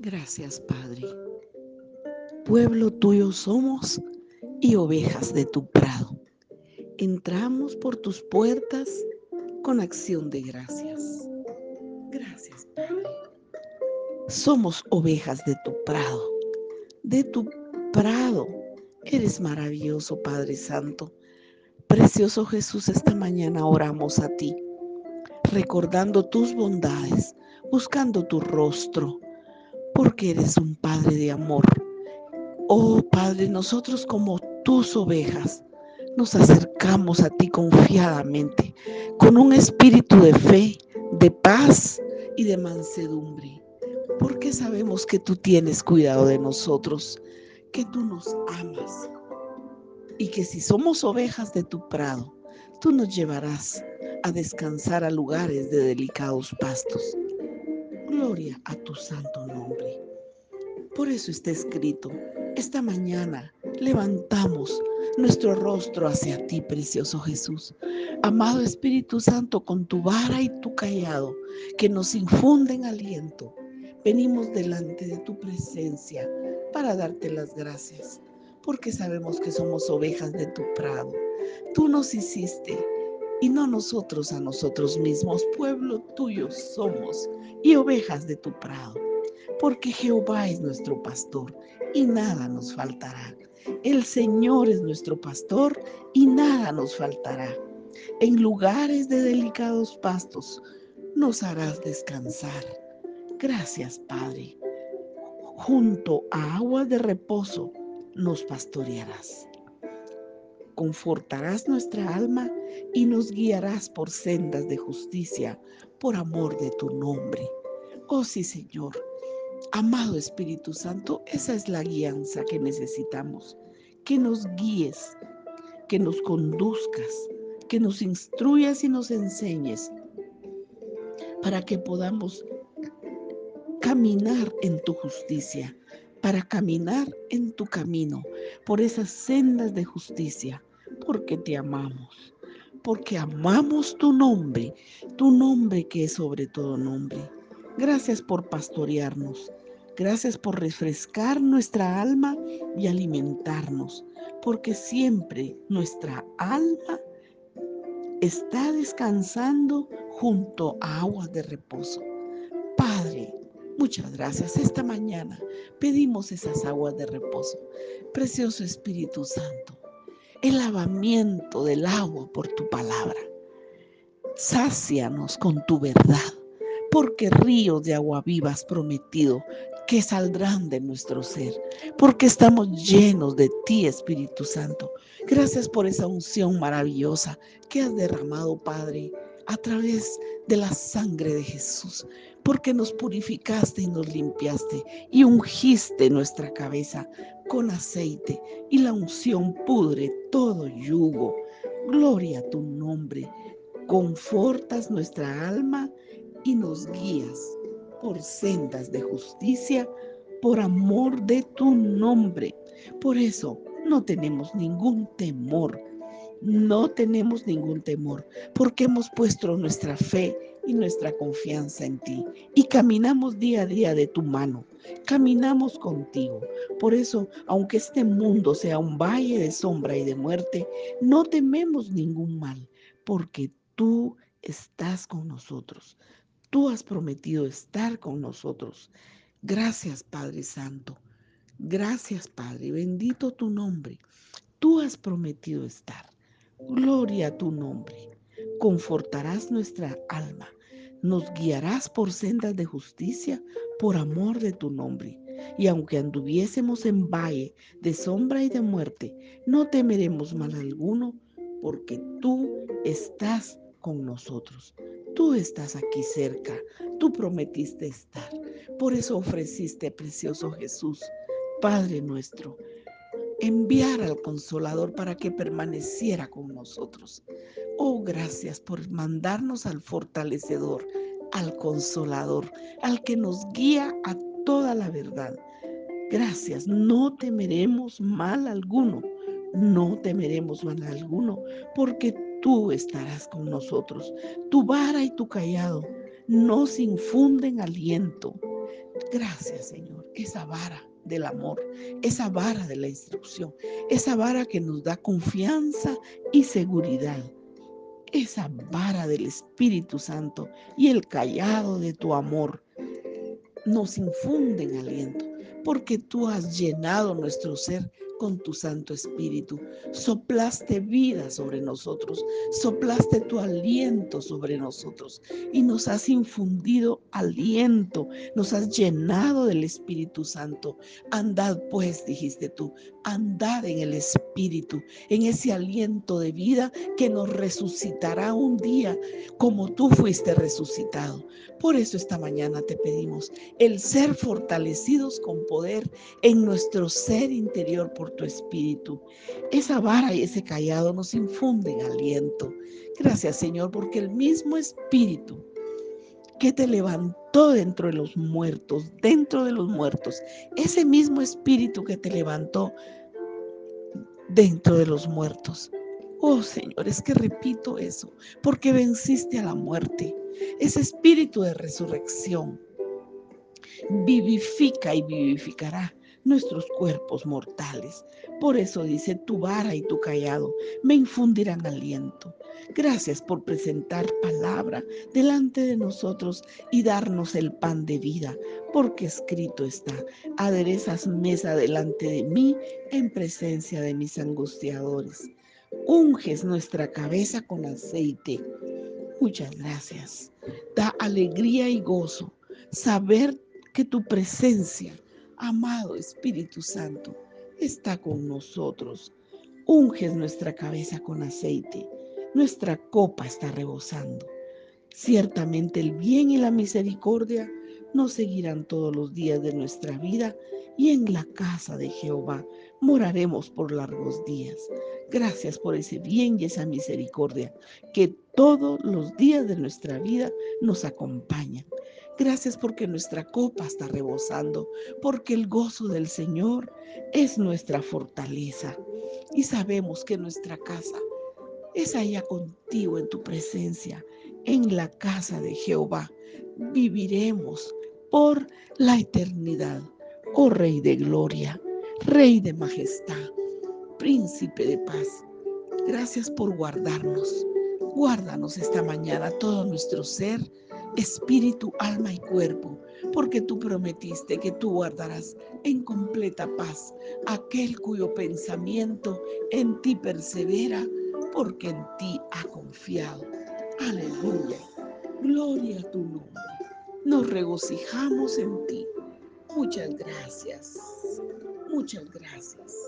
Gracias, Padre. Pueblo tuyo somos y ovejas de tu prado. Entramos por tus puertas con acción de gracias. Gracias, Padre. Somos ovejas de tu prado, de tu prado. Eres maravilloso, Padre Santo. Precioso Jesús, esta mañana oramos a ti, recordando tus bondades, buscando tu rostro, porque eres un Padre de amor. Oh Padre, nosotros como tus ovejas nos acercamos a ti confiadamente, con un espíritu de fe, de paz y de mansedumbre, porque sabemos que tú tienes cuidado de nosotros, que tú nos amas y que si somos ovejas de tu prado, tú nos llevarás a descansar a lugares de delicados pastos. Gloria a tu santo nombre. Por eso está escrito, esta mañana levantamos nuestro rostro hacia ti, precioso Jesús. Amado Espíritu Santo, con tu vara y tu callado que nos infunden aliento, venimos delante de tu presencia para darte las gracias porque sabemos que somos ovejas de tu prado. Tú nos hiciste y no nosotros a nosotros mismos, pueblo tuyo somos y ovejas de tu prado. Porque Jehová es nuestro pastor y nada nos faltará. El Señor es nuestro pastor y nada nos faltará. En lugares de delicados pastos nos harás descansar. Gracias, Padre. Junto a aguas de reposo nos pastorearás. Confortarás nuestra alma y nos guiarás por sendas de justicia, por amor de tu nombre. Oh sí, Señor. Amado Espíritu Santo, esa es la guianza que necesitamos. Que nos guíes, que nos conduzcas, que nos instruyas y nos enseñes para que podamos caminar en tu justicia, para caminar en tu camino por esas sendas de justicia, porque te amamos, porque amamos tu nombre, tu nombre que es sobre todo nombre. Gracias por pastorearnos, gracias por refrescar nuestra alma y alimentarnos, porque siempre nuestra alma está descansando junto a aguas de reposo. Padre, Muchas gracias. Esta mañana pedimos esas aguas de reposo. Precioso Espíritu Santo, el lavamiento del agua por tu palabra. Sácianos con tu verdad, porque ríos de agua viva has prometido que saldrán de nuestro ser, porque estamos llenos de ti, Espíritu Santo. Gracias por esa unción maravillosa que has derramado, Padre, a través de la sangre de Jesús porque nos purificaste y nos limpiaste y ungiste nuestra cabeza con aceite y la unción pudre todo yugo. Gloria a tu nombre. Confortas nuestra alma y nos guías por sendas de justicia, por amor de tu nombre. Por eso no tenemos ningún temor. No tenemos ningún temor porque hemos puesto nuestra fe y nuestra confianza en ti. Y caminamos día a día de tu mano, caminamos contigo. Por eso, aunque este mundo sea un valle de sombra y de muerte, no tememos ningún mal, porque tú estás con nosotros. Tú has prometido estar con nosotros. Gracias, Padre Santo. Gracias, Padre. Bendito tu nombre. Tú has prometido estar. Gloria a tu nombre. Confortarás nuestra alma nos guiarás por sendas de justicia por amor de tu nombre. Y aunque anduviésemos en valle de sombra y de muerte, no temeremos mal alguno, porque tú estás con nosotros. Tú estás aquí cerca, tú prometiste estar. Por eso ofreciste, precioso Jesús, Padre nuestro, enviar al consolador para que permaneciera con nosotros. Oh, gracias por mandarnos al fortalecedor, al consolador, al que nos guía a toda la verdad. Gracias, no temeremos mal alguno, no temeremos mal alguno, porque tú estarás con nosotros. Tu vara y tu callado nos infunden aliento. Gracias, Señor. Esa vara del amor, esa vara de la instrucción, esa vara que nos da confianza y seguridad, esa vara del Espíritu Santo y el callado de tu amor nos infunden aliento, porque tú has llenado nuestro ser con tu Santo Espíritu. Soplaste vida sobre nosotros, soplaste tu aliento sobre nosotros y nos has infundido aliento, nos has llenado del Espíritu Santo. Andad pues, dijiste tú, andad en el Espíritu, en ese aliento de vida que nos resucitará un día como tú fuiste resucitado. Por eso esta mañana te pedimos el ser fortalecidos con poder en nuestro ser interior por tu espíritu. Esa vara y ese callado nos infunden aliento. Gracias Señor, porque el mismo espíritu que te levantó dentro de los muertos, dentro de los muertos, ese mismo espíritu que te levantó dentro de los muertos. Oh Señor, es que repito eso, porque venciste a la muerte. Ese espíritu de resurrección vivifica y vivificará nuestros cuerpos mortales. Por eso dice, tu vara y tu callado me infundirán aliento. Gracias por presentar palabra delante de nosotros y darnos el pan de vida, porque escrito está, aderezas mesa delante de mí en presencia de mis angustiadores. Unges nuestra cabeza con aceite. Muchas gracias. Da alegría y gozo saber que tu presencia amado Espíritu Santo, está con nosotros. Unges nuestra cabeza con aceite, nuestra copa está rebosando. Ciertamente el bien y la misericordia nos seguirán todos los días de nuestra vida y en la casa de Jehová moraremos por largos días. Gracias por ese bien y esa misericordia que todos los días de nuestra vida nos acompañan. Gracias porque nuestra copa está rebosando, porque el gozo del Señor es nuestra fortaleza. Y sabemos que nuestra casa es allá contigo en tu presencia, en la casa de Jehová. Viviremos por la eternidad. Oh Rey de gloria, Rey de majestad, Príncipe de paz. Gracias por guardarnos. Guárdanos esta mañana todo nuestro ser espíritu, alma y cuerpo, porque tú prometiste que tú guardarás en completa paz aquel cuyo pensamiento en ti persevera, porque en ti ha confiado. Aleluya. Gloria a tu nombre. Nos regocijamos en ti. Muchas gracias. Muchas gracias.